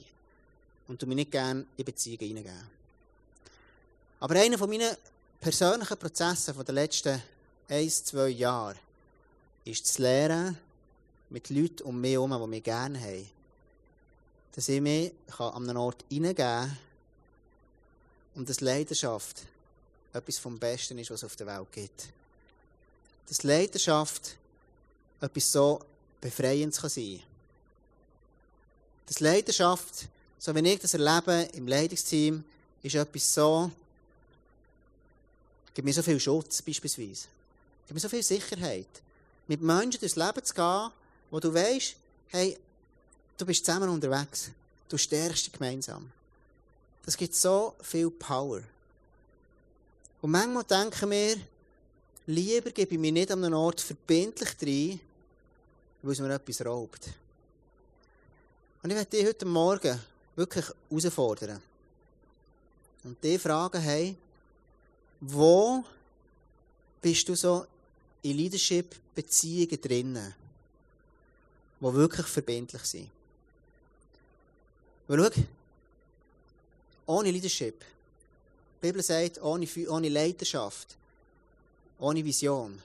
Und du mich nicht gerne in Beziehungen hineingeben. Aber einer von meinen persönlichen Prozessen den letzten ein, zwei Jahren ist das Lehren mit Leuten um mich herum, die mich gerne haben. Dass ich mich an einen Ort hineingeben kann und dass Leidenschaft etwas vom Besten ist, was es auf der Welt gibt. Dass Leidenschaft etwas so Befreiendes kann sein Dass Leidenschaft, so wie ich das erlebe im Leitungsteam, ist etwas so, gibt mir so viel Schutz beispielsweise. Gibt mir so viel Sicherheit. Mit Menschen durchs Leben zu gehen, wo du weißt, hey, du bist zusammen unterwegs. Du stärkst dich gemeinsam. Das gibt so viel Power. Und manchmal denken wir, lieber gebe ich mich nicht an einem Ort verbindlich rein, weil es mir etwas raubt. Und ich werde dich heute Morgen wirklich herausfordern. Und die fragen, hey, wo bist du so in Leadership-Beziehungen drinnen, die wirklich verbindlich sind? Weil schau, ohne Leadership, die Bibel sagt, ohne, ohne Leidenschaft, ohne Vision,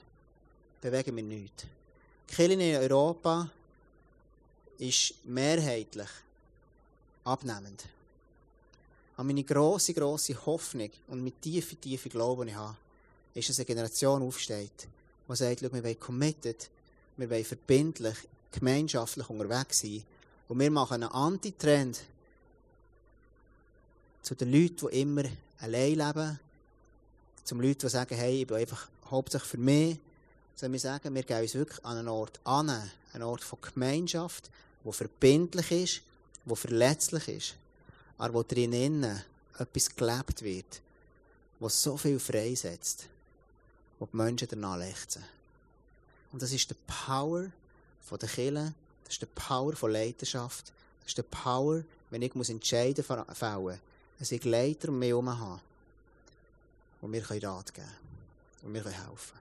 bewegen wir nichts. Die Kirche in Europa ist mehrheitlich abnehmend. Aber meine grosse, grosse Hoffnung und mit tiefe, tiefe Glauben, ich habe, ist, dass eine Generation aufsteht, die sagt, wir wollen committed, wir wollen verbindlich, gemeinschaftlich unterwegs sein. Und wir machen einen Antitrend zu den Leuten, die immer allein leben, zum Leuten, die sagen, hey, ich bin einfach hauptsächlich für mich, sondern wir sagen, wir gehen uns wirklich an einen Ort an, einen Ort von Gemeinschaft, der verbindlich ist, der verletzlich ist, aber wo drinnen etwas gelebt wird, was so viel freisetzt, wo die Menschen danach lechzen. Und das ist die Power der Kirche, das ist die Power von Leidenschaft, das ist die Power, wenn ich muss entscheiden fällen, dass ich Leiter um mich herum habe, die mir Rat geben können und mir helfen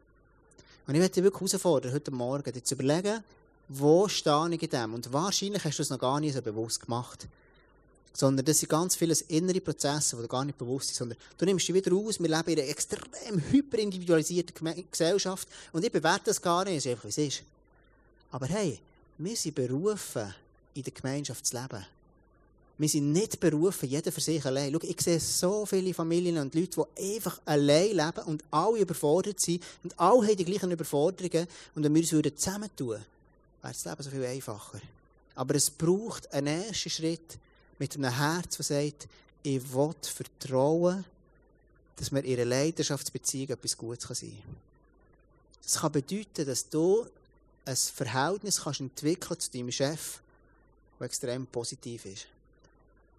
Und ich möchte dich wirklich herausfordern, heute Morgen dir zu überlegen, wo stehe ich in dem? Und wahrscheinlich hast du es noch gar nicht so bewusst gemacht. Sondern das sind ganz viele innere Prozesse, die dir gar nicht bewusst sind. Sondern du nimmst dich wieder raus. Wir leben in einer extrem hyperindividualisierten Gesellschaft. Und ich bewerte das gar nicht. Es ist einfach, wie es ist. Aber hey, wir sind berufen, in der Gemeinschaft zu leben. Wir sind nicht berufen, jeder für sich allein. Schau, ich sehe so viele Familien und Leute, die einfach allein leben und alle überfordert sind und alle haben die gleichen Überforderungen. Und wenn wir uns zusammentun würden, wäre das Leben so viel einfacher. Aber es braucht einen ersten Schritt mit einem Herz, das sagt, ich will vertrauen, dass mir ihre Leidenschaftsbeziehung etwas Gutes sein kann. Das kann bedeuten, dass du ein Verhältnis kannst entwickeln zu deinem Chef, das extrem positiv ist.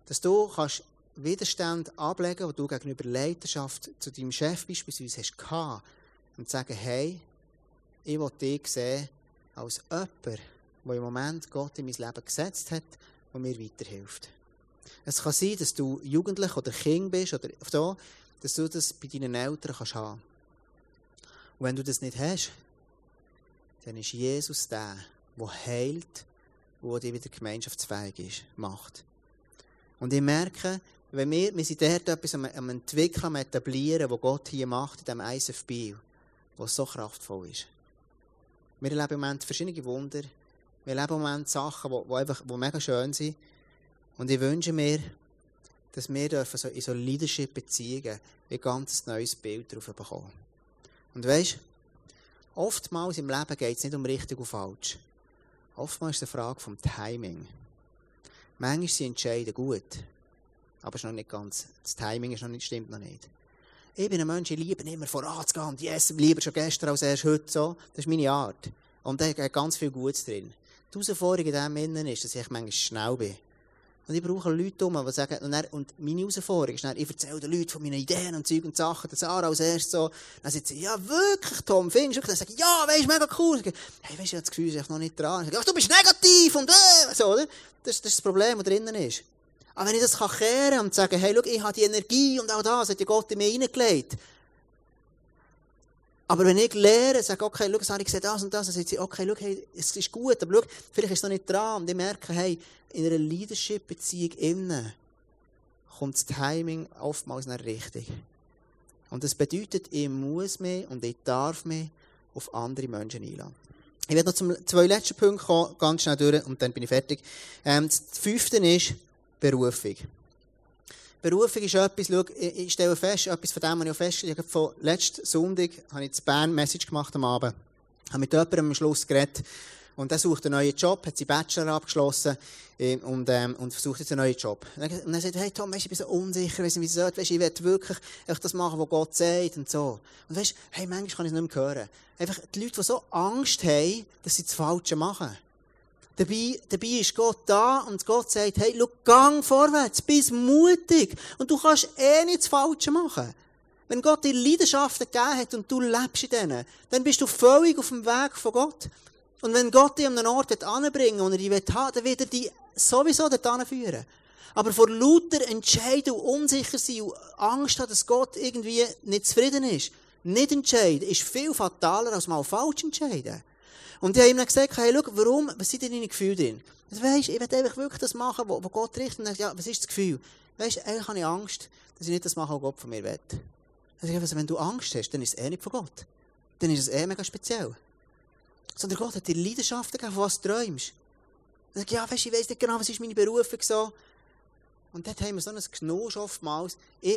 Dass du kannst Widerstand ablegen, die du gegenüber Leidenschaft zu deinem Chef beispielsweise hast gehabt, und sagen, hey, ich will dich sehen als jemand, der im Moment Gott in mein Leben gesetzt hat und mir weiterhilft. Es kann sein, dass du Jugendlich oder Kind bist oder so, dass du das bei deinen Eltern kannst haben. Und wenn du das nicht hast, dann ist Jesus der, der heilt und der dir wieder gemeinschaftsfähig ist, macht. Und ich merke, wenn wir, wir sind dort etwas am, am entwickeln, am etablieren, was Gott hier macht, in diesem ISFB, was so kraftvoll ist. Wir erleben im Moment verschiedene Wunder. Wir erleben im Moment Sachen, die, die, einfach, die mega schön sind. Und ich wünsche mir, dass wir dürfen so in so Leadership-Beziehungen ein ganz neues Bild darauf bekommen. Und weisst, oftmals im Leben geht es nicht um richtig und falsch. Oftmals ist es eine Frage vom Timing. Manchmal sind Entscheiden gut, aber es ist noch nicht ganz, das Timing ist noch nicht, stimmt noch nicht. Ich bin ein Mensch, ich liebe immer voranzugehen und yes, lieber schon gestern als erst heute so. Das ist meine Art. Und da hat ganz viel Gutes drin. Die Herausforderung in dem Innen ist, dass ich manchmal schnell bin. Und ich brauche Leute um, die sagen, und, dann, und meine Herausforderung ist dann, ich erzähle den Leuten von meinen Ideen und Zeug und Sachen, der Sarah als erstes so, dann sagt sie, ja, wirklich, Tom, findest du? Dann sage ich, ja, weisst, mega cool. Sage, hey, weisst ich habe das Gefühl, ich noch nicht dran. Sage, ach, du bist negativ und, äh, so, oder? Das, das ist das Problem, das drinnen ist. Aber wenn ich das kann kehren und sagen, hey, schau, ich habe die Energie und auch das hat ja Gott in mir hineingelegt. Aber wenn ich lehre, sage, okay, schau, Sarah, ich sehe das und das, dann sagt sie, okay, schau, hey, es ist gut, aber schau, vielleicht ist es noch nicht dran. Und ich merke, hey, in einer Leadership-Beziehung innen kommt das Timing oftmals nicht richtig. Und das bedeutet, ich muss mich und ich darf mich auf andere Menschen einladen. Ich werde noch zum zwei letzten Punkten kommen, ganz schnell durch und dann bin ich fertig. Ähm, das fünfte ist Berufung. Berufung ist etwas, schau, ich stelle fest, etwas von dem, was ich auch festgestellt habe, von letzten Sonntag habe ich zu Bern Message gemacht am Abend. Ich habe mit jemandem am Schluss geredet und der sucht einen neuen Job, hat seinen Bachelor abgeschlossen äh, und, ähm, und versucht jetzt einen neuen Job. Und er sagt, hey Tom, weißt, ich bin so unsicher, weißt, wie es weißt, ich will wirklich das machen, was Gott sagt und so. Und weißt, hey, manchmal kann ich es nicht mehr hören. Einfach die Leute, die so Angst haben, dass sie das Falsche machen. Dabei, dabei ist Gott da und Gott sagt, hey, schau, gang vorwärts, bist mutig und du kannst eh nichts Falsches machen. Wenn Gott dir Leidenschaften gegeben hat und du lebst in denen, dann bist du völlig auf dem Weg von Gott. Und wenn Gott dich an einen Ort anbringen und er dich haben dann wird er dich sowieso dort führen. Aber vor lauter Entscheiden und unsicher sein und Angst haben, dass Gott irgendwie nicht zufrieden ist, nicht entscheiden, ist viel fataler als mal falsch entscheiden. Und ich habe ihm dann gesagt, hey, schau, warum, was sind denn deine Gefühle drin? Also, weisst, ich will einfach wirklich das machen, wo Gott richtet. Und dann, ja, was ist das Gefühl? Weisst, eigentlich habe ich Angst, dass ich nicht das mache, was Gott von mir will. Also, also, wenn du Angst hast, dann ist es eh nicht von Gott. Dann ist es eh mega speziell. Sondern Gott hat dir Leidenschaften gegeben, von was du träumst. Und ich ja, weisst, ich weiss nicht genau, was ist meine Berufung so. Und dort haben wir so ein Genuss oftmals.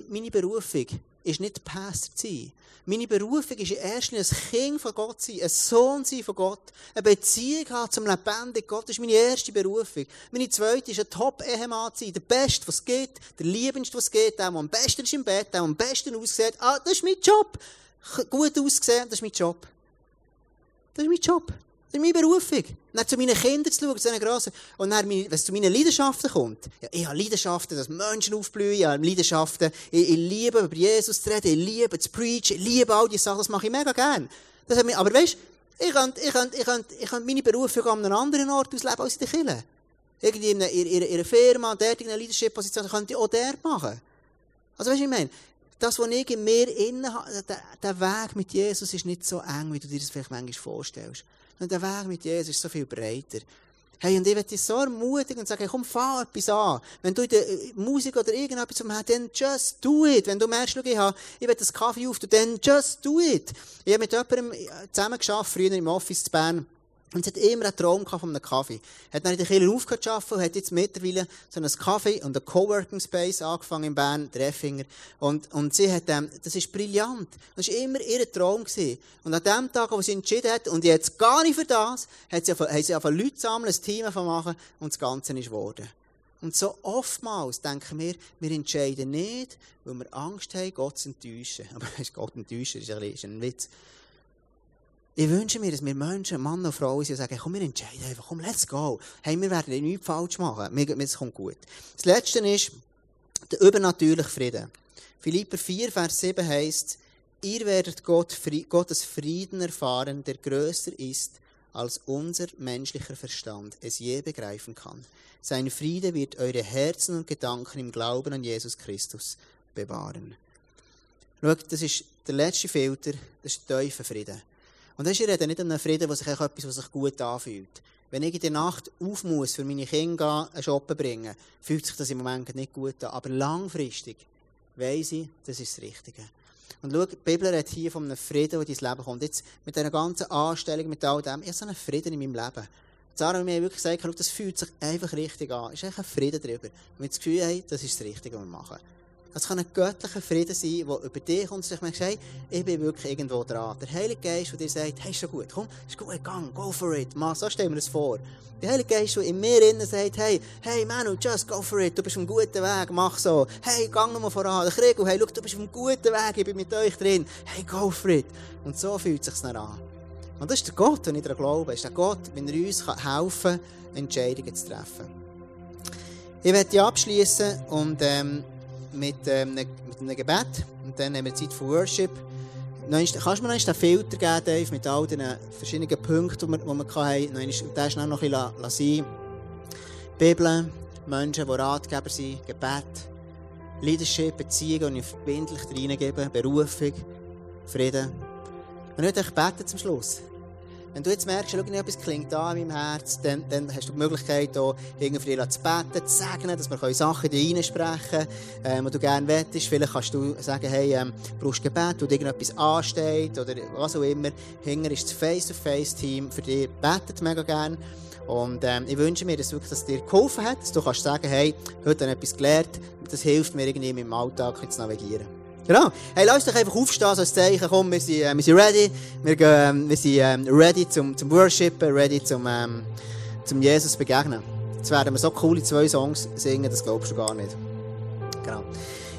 meine Berufung ist nicht Pastor zu sein. Meine Berufung ist Linie ein Kind von Gott sein, ein Sohn sein von Gott, eine Beziehung haben zum lebendigen Gott. Das ist meine erste Berufung. Meine zweite ist ein Top-Ehemann zu sein, der Beste, was es geht, der Liebendste, was es geht, der, der am besten ist im Bett, der, der am besten aussieht. Ah, das ist mein Job. Gut aussehen, das ist mein Job. Das ist mein Job. Das ist meine Berufung. Dann zu meinen Kindern zu schauen, zu diesen grossen. Und dann, wenn es zu meinen Leidenschaften kommt. Ja, ich habe Leidenschaften, dass Menschen aufblühen. Ich habe Leidenschaften, ich, ich liebe über Jesus zu reden. Ich liebe zu preachen. Ich liebe all diese Sachen. Das mache ich mega gern. Das mich, aber weißt ich könnte, ich könnte, ich könnte, ich könnte meine Berufung an einem anderen Ort ausleben als in der Kirche. Irgendwie in einer, in einer Firma, in einer Leadership-Position, könnte ich auch dort machen. Also weißt du, ich meine? Das, was ich in mir innen habe, der, der Weg mit Jesus ist nicht so eng, wie du dir das vielleicht manchmal vorstellst. Und der Weg mit Jesus ist so viel breiter. Hey, und ich werde dich so ermutigen und sagen, komm, fang etwas an. Wenn du in der äh, Musik oder irgendetwas zum hast, dann just do it. Wenn du merkst, schau, ich, habe, ich will das Kaffee auf, dann just do it. Ich habe mit jemandem äh, zusammen geschafft, früher im Office zu Bern. Und sie hat immer einen Traum von einem Kaffee. Hat dann in der Kirche aufgehört zu arbeiten und hat jetzt mittlerweile so einen Kaffee und einen Coworking Space angefangen in Bern, der Effinger. Und, und sie hat, ähm, das ist brillant. Das war immer ihr Traum gewesen. Und an dem Tag, wo sie entschieden hat, und jetzt gar nicht für das, hat sie hat sie einfach Leute sammeln, ein Team machen und das Ganze ist geworden. Und so oftmals denken wir, wir entscheiden nicht, weil wir Angst haben, Gott zu enttäuschen. Aber Gott enttäuschen ist ein, ist ein Witz. Ich wünsche mir, dass wir Menschen, Mann und Frau sind und sagen, komm, wir entscheiden einfach, komm, let's go. Hey, wir werden nichts falsch machen. Mir, mir kommt gut. Das Letzte ist, der übernatürliche Frieden. Philipper 4, Vers 7 heißt, ihr werdet Gott, Gottes Frieden erfahren, der größer ist, als unser menschlicher Verstand es je begreifen kann. Sein Friede wird eure Herzen und Gedanken im Glauben an Jesus Christus bewahren. Schau, das ist der letzte Filter, das ist der tiefe Frieden. Und das ist, ich rede nicht um einen Frieden, was sich etwas, was sich gut anfühlt. Wenn ich in der Nacht auf muss, für meine Kinder einen Shoppen bringen, fühlt sich das im Moment nicht gut an. Aber langfristig weiss ich, das ist das Richtige. Und schau, die Bibel redet hier von einem Frieden, der in dein Leben kommt. Jetzt mit dieser ganzen Anstellung, mit all dem, ich habe so einen Frieden in meinem Leben. Sarah und mir haben wirklich gesagt, das fühlt sich einfach richtig an. Es ist einfach ein Frieden darüber. Und wir das Gefühl haben, das ist das Richtige, was wir machen. Es kann ein göttlicher Frieden sein, der über dich kommt und hey, ich bin wirklich irgendwo dran. Der Heilige Geist, der dir sagt, hey, ist schon gut, komm, ist gut, gang, go for it. Mann, so stellen wir das vor. Der Heilige Geist, der in mir innen sagt, hey, hey, Manu, just go for it, du bist auf einem guten Weg, mach so. Hey, gang nochmal voran. Der Krieg, hey, schau, du bist auf einem guten Weg, ich bin mit euch drin. Hey, go for it. Und so fühlt es sich dann an. Und das ist der Gott, den ich daran glaube. Ist der Gott, wenn er uns helfen kann, Entscheidungen zu treffen. Ich werde abschließen und mit, ähm, mit einem Gebet. Und dann haben wir Zeit für Worship. Kannst du mir noch einen Filter geben, Dave, mit all den verschiedenen Punkten, die wir, die wir hatten? Den schnell noch ein bisschen sein Bibel, Menschen, die Ratgeber sind, Gebet, Leadership, Beziehungen, die ich verbindlich reingeben, Berufung, Frieden. Und ich möchte beten zum Schluss. Wenn du jetzt merkst, schau, etwas klingt da in meinem Herz, dann, dann hast du die Möglichkeit, hier für dich zu beten, zu sagen, dass wir Sachen in dir reinsprechen können, ähm, die du gerne wettest. Vielleicht kannst du sagen, hey, ähm, brauchst Gebet, wo dir irgendetwas ansteht oder was auch immer. Hinger ist das Face-to-Face-Team für dich, betet mega gerne. Und ähm, ich wünsche mir, dass, wirklich, dass dir geholfen hat, dass du kannst sagen, hey, heute habe ich etwas gelernt, das hilft mir irgendwie in meinem Alltag zu navigieren. Genau. Hey, lass dich einfach aufstehen, so ein Zeichen, komm, wir sind, äh, wir sind ready. Wir, gehen, ähm, wir sind ähm, ready zum, zum Worshipen, ready zum, ähm, zum Jesus begegnen. Jetzt werden wir so coole zwei Songs singen, das glaubst du gar nicht. Genau.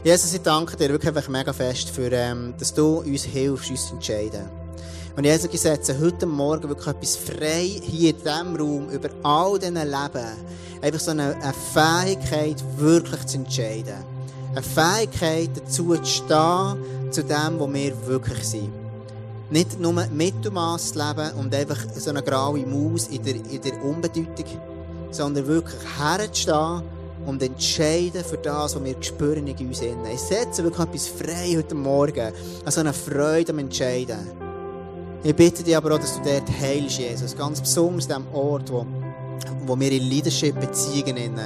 Jesus, ich danke dir wirklich einfach mega fest, für, ähm, dass du uns hilfst, uns zu entscheiden. Und Jesus, ich setze heute Morgen wirklich etwas frei hier in diesem Raum über all diesen Leben. Einfach so eine Fähigkeit, wirklich zu entscheiden eine Fähigkeit dazu zu stehen, zu dem, wo wir wirklich sind. Nicht nur Mittelmaß zu leben und einfach so eine graue Maus in der, in der Unbedeutung, sondern wirklich herzustehen und entscheiden für das, was wir spüren in uns innen. Ich setze wirklich etwas frei heute Morgen, also eine Freude am Entscheiden. Ich bitte dich aber auch, dass du dort heilst, Jesus, ganz besonders an dem Ort, wo, wo wir in Leadership-Beziehungen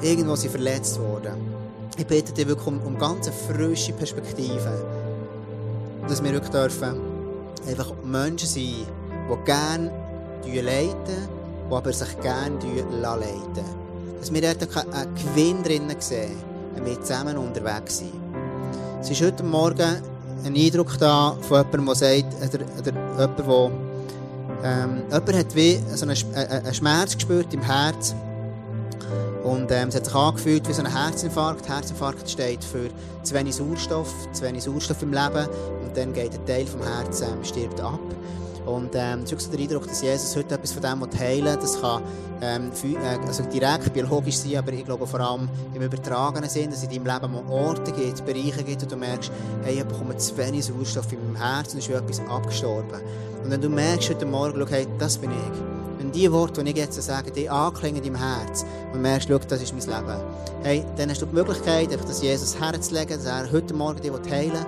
irgendwo sind verletzt wurden. Ich bitte dich wirklich um, um ganz frische Perspektiven. Dass wir wirklich dürfen einfach Menschen sein, die gerne leiten, die aber sich gerne leiten Dass wir dort einen Gewinn drinnen sehen, wenn wir zusammen unterwegs sind. Es ist heute Morgen ein Eindruck da von jemandem, der jemand, der, ähm, jemand hat wie so einen, einen Schmerz gespürt im Herz und ähm, es hat sich angefühlt wie so ein Herzinfarkt. Herzinfarkt steht für zu wenig Sauerstoff, zu wenig Sauerstoff im Leben. Und dann geht ein Teil vom Herzen ähm, stirbt ab. Und ähm, es ist der Eindruck, dass Jesus heute etwas von dem heilen. Das kann ähm, äh, also direkt biologisch sein, aber ich glaube vor allem im übertragenen Sinn, dass es in deinem Leben mal Orte gibt, Bereiche gibt, wo du merkst, hey, ich bekomme zu wenig Sauerstoff in meinem Herzen und es ist etwas abgestorben. Und wenn du merkst heute Morgen, hey, das bin ich die Worte, die ich jetzt sage, die anklingen in deinem Herz und merkst, schau, das ist mein Leben, hey, dann hast du die Möglichkeit, einfach das Jesus herzulegen, dass er heute Morgen dich heilen will.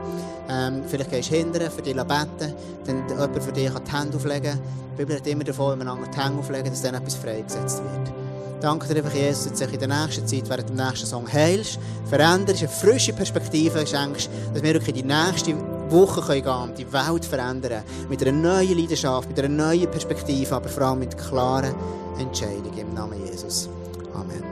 Ähm, vielleicht gehst du hindern, für dich beten, dann jemand für dich die Hände auflegen. Die Bibel hat immer davon, wenn man die Hände auflegen, dass dann etwas freigesetzt wird. Danke dir einfach, Jesus, dass du dich in der nächsten Zeit, während dem nächsten Song heilst, veränderst, eine frische Perspektive schenkst, dass wir wirklich die nächste Woche gehen können, die Welt verändern. Mit einer neuen Leidenschaft, mit einer neuen Perspektive, aber vor allem mit klaren Entscheidungen im Namen Jesus. Amen.